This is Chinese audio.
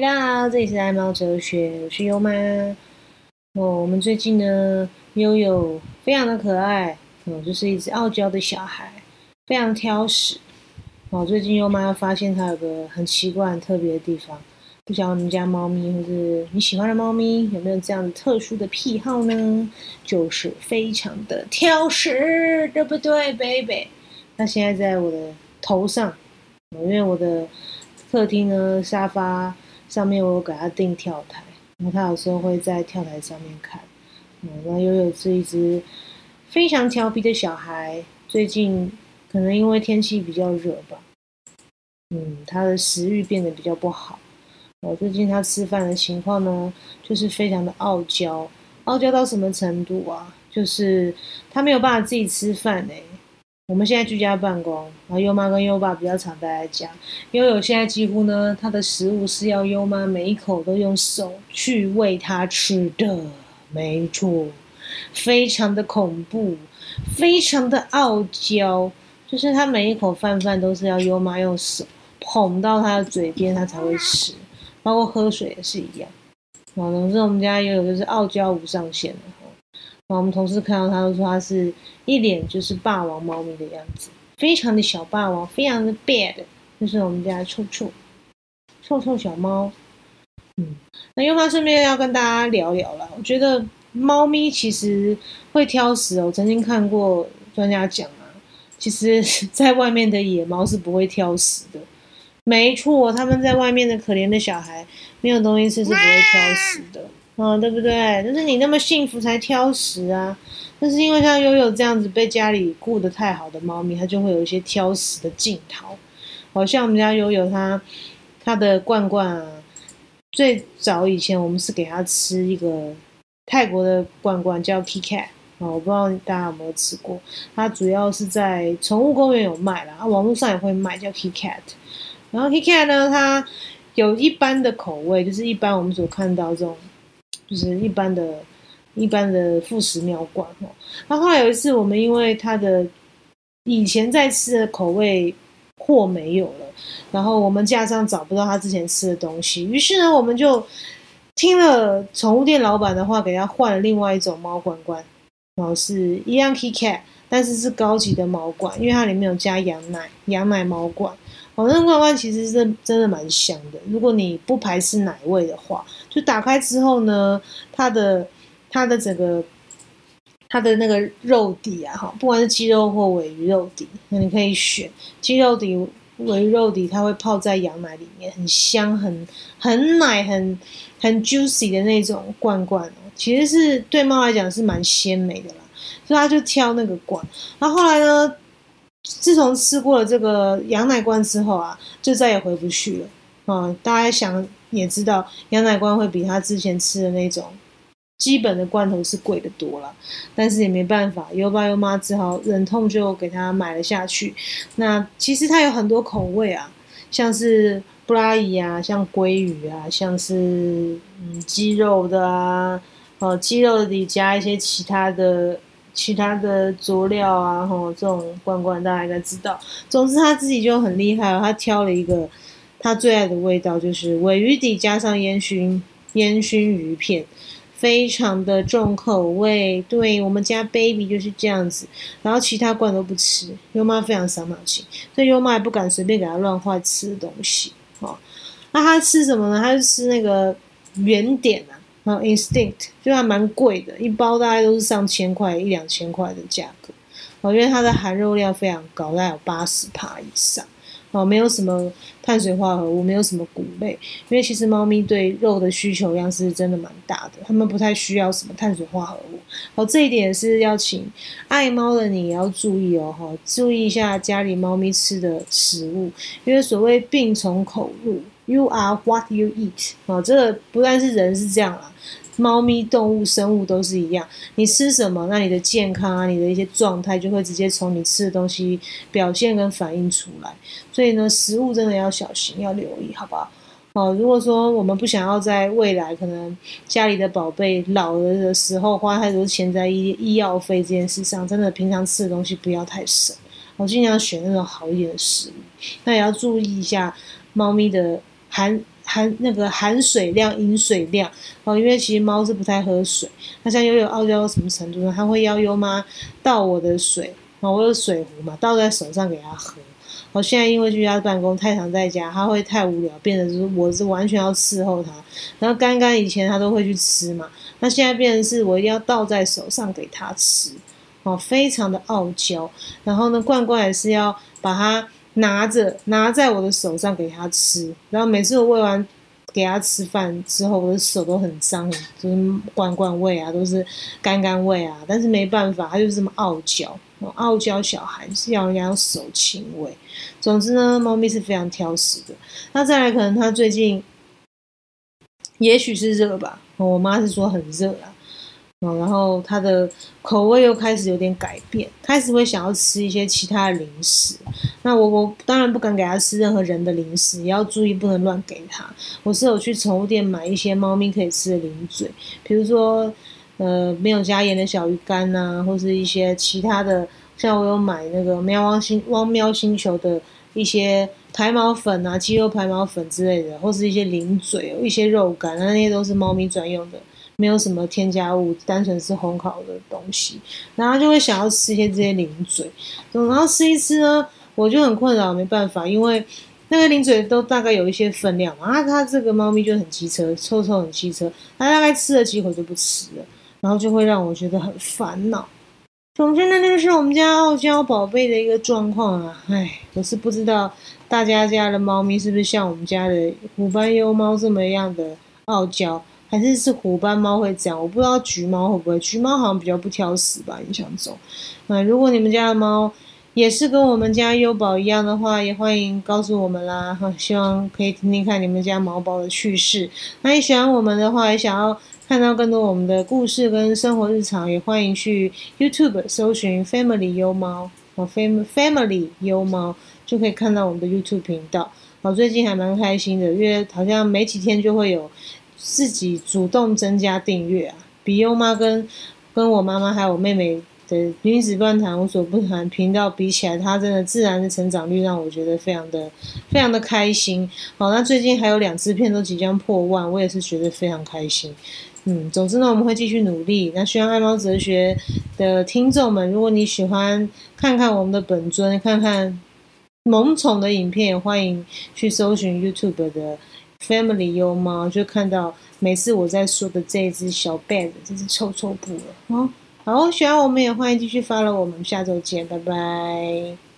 大家好这里是爱猫哲学，我是优妈。哦，我们最近呢，悠悠非常的可爱，哦，就是一只傲娇的小孩，非常挑食。哦，最近优妈发现它有个很奇怪、很特别的地方，不晓得你们家猫咪或是你喜欢的猫咪有没有这样特殊的癖好呢？就是非常的挑食，对不对，baby？它现在在我的头上，因为我的。客厅呢，沙发上面我有给他订跳台，然后他有时候会在跳台上面看。嗯，那悠悠是一只非常调皮的小孩，最近可能因为天气比较热吧，嗯，他的食欲变得比较不好。我最近他吃饭的情况呢，就是非常的傲娇，傲娇到什么程度啊？就是他没有办法自己吃饭哎。我们现在居家办公，然后优妈跟优爸比较常待在家。悠悠现在几乎呢，他的食物是要优妈每一口都用手去喂他吃的，没错，非常的恐怖，非常的傲娇，就是他每一口饭饭都是要优妈用手捧到他的嘴边，他才会吃，包括喝水也是一样。啊，总之我们家悠悠就是傲娇无上限。然后我们同事看到他，都说他是一脸就是霸王猫咪的样子，非常的小霸王，非常的 bad，就是我们家臭臭臭臭小猫。嗯，那优妈顺便要跟大家聊聊了，我觉得猫咪其实会挑食哦。我曾经看过专家讲啊，其实在外面的野猫是不会挑食的。没错，他们在外面的可怜的小孩，没有东西吃是不会挑食的。嗯，对不对？就是你那么幸福才挑食啊！那是因为像悠悠这样子被家里顾得太好的猫咪，它就会有一些挑食的镜头。好像我们家悠悠，它它的罐罐啊，最早以前我们是给它吃一个泰国的罐罐，叫 Kitkat 啊，我不知道大家有没有吃过。它主要是在宠物公园有卖啦，啊，网络上也会卖，叫 Kitkat。然后 Kitkat 呢，它有一般的口味，就是一般我们所看到这种。就是一般的、一般的副食猫罐哦。那后来有一次，我们因为它的以前在吃的口味货没有了，然后我们架上找不到他之前吃的东西，于是呢，我们就听了宠物店老板的话，给他换了另外一种猫罐罐，然后是一样 Kitkat，但是是高级的猫罐，因为它里面有加羊奶，羊奶猫罐。哦，那罐罐其实是真的蛮香的，如果你不排斥奶味的话。就打开之后呢，它的它的整个它的那个肉底啊，哈，不管是鸡肉或尾鱼肉底，那你可以选鸡肉底、尾鱼肉底，它会泡在羊奶里面，很香，很很奶，很很 juicy 的那种罐罐哦。其实是对猫来讲是蛮鲜美的啦，所以它就挑那个罐。然后后来呢，自从吃过了这个羊奶罐之后啊，就再也回不去了。啊，大家想。也知道羊奶罐会比他之前吃的那种基本的罐头是贵的多了，但是也没办法，优爸优妈只好忍痛就给他买了下去。那其实它有很多口味啊，像是布拉伊啊，像鲑鱼啊，像是嗯鸡肉的啊，哦鸡肉里加一些其他的其他的佐料啊，吼这种罐罐大家应该知道。总之他自己就很厉害，他挑了一个。他最爱的味道就是尾鱼底加上烟熏烟熏鱼片，非常的重口味。对我们家 baby 就是这样子，然后其他罐都不吃。优妈非常伤脑筋，所以优妈也不敢随便给他乱换吃的东西。哦，那他吃什么呢？他就吃那个圆点啊，然后 instinct 就还蛮贵的，一包大概都是上千块一两千块的价格。哦，因为它的含肉量非常高，大概有八十帕以上。哦，没有什么碳水化合物，没有什么谷类，因为其实猫咪对肉的需求量是真的蛮大的，它们不太需要什么碳水化合物。哦，这一点是要请爱猫的你也要注意哦，哈，注意一下家里猫咪吃的食物，因为所谓病从口入，You are what you eat。哦，这个不但是人是这样啦。猫咪、动物、生物都是一样，你吃什么，那你的健康啊，你的一些状态就会直接从你吃的东西表现跟反映出来。所以呢，食物真的要小心，要留意，好不好？哦，如果说我们不想要在未来可能家里的宝贝老了的时候花太多钱在医医药费这件事上，真的平常吃的东西不要太省，我尽量选那种好一点的食物。那也要注意一下猫咪的含。含那个含水量、饮水量哦，因为其实猫是不太喝水。那像悠悠傲娇到什么程度呢？它会要优妈倒我的水哦，我有水壶嘛，倒在手上给它喝。我现在因为居家办公太常在家，它会太无聊，变成是我是完全要伺候它。然后刚刚以前它都会去吃嘛，那现在变成是我一定要倒在手上给它吃哦，非常的傲娇。然后呢，罐罐也是要把它拿着拿在我的手上给它吃。然后每次我喂完给它吃饭之后，我的手都很脏，就是罐罐喂啊，都是干干喂啊。但是没办法，它就是这么傲娇。傲娇小孩是要人家用手亲喂。总之呢，猫咪是非常挑食的。那再来，可能它最近也许是热吧，我妈是说很热啊。嗯，然后它的口味又开始有点改变，开始会想要吃一些其他的零食。那我我当然不敢给它吃任何人的零食，也要注意不能乱给它。我是有去宠物店买一些猫咪可以吃的零嘴，比如说。呃，没有加盐的小鱼干呐，或是一些其他的，像我有买那个喵汪星汪喵星球的一些排毛粉啊，鸡肉排毛粉之类的，或是一些零嘴，一些肉干，那那些都是猫咪专用的，没有什么添加物，单纯是烘烤的东西，然后就会想要吃一些这些零嘴，然后吃一吃呢，我就很困扰，没办法，因为那个零嘴都大概有一些分量嘛，啊，它这个猫咪就很机车，臭臭很机车，它大概吃了几口就不吃了。然后就会让我觉得很烦恼。总之呢，就是我们家傲娇宝贝的一个状况啊。唉，我是不知道大家家的猫咪是不是像我们家的虎斑优猫这么样的傲娇，还是是虎斑猫会这样？我不知道橘猫会不会，橘猫好像比较不挑食吧，印象中。那如果你们家的猫也是跟我们家优宝一样的话，也欢迎告诉我们啦。哈，希望可以听听看你们家毛宝的趣事。那你喜欢我们的话，也想要。看到更多我们的故事跟生活日常，也欢迎去 YouTube 搜寻 Family 优猫哦，Fam Family 优猫就可以看到我们的 YouTube 频道。我最近还蛮开心的，因为好像没几天就会有自己主动增加订阅啊。比优妈跟跟我妈妈还有我妹妹的女子乱谈无所不谈频道比起来，它真的自然的成长率让我觉得非常的非常的开心。好，那最近还有两支片都即将破万，我也是觉得非常开心。嗯，总之呢，我们会继续努力。那希望爱猫哲学的听众们，如果你喜欢看看我们的本尊，看看萌宠的影片，欢迎去搜寻 YouTube 的 Family 幽猫，就看到每次我在说的这一只小 bad，这只臭臭布了。哦，好，喜欢我们也欢迎继续 follow 我们，下周见，拜拜。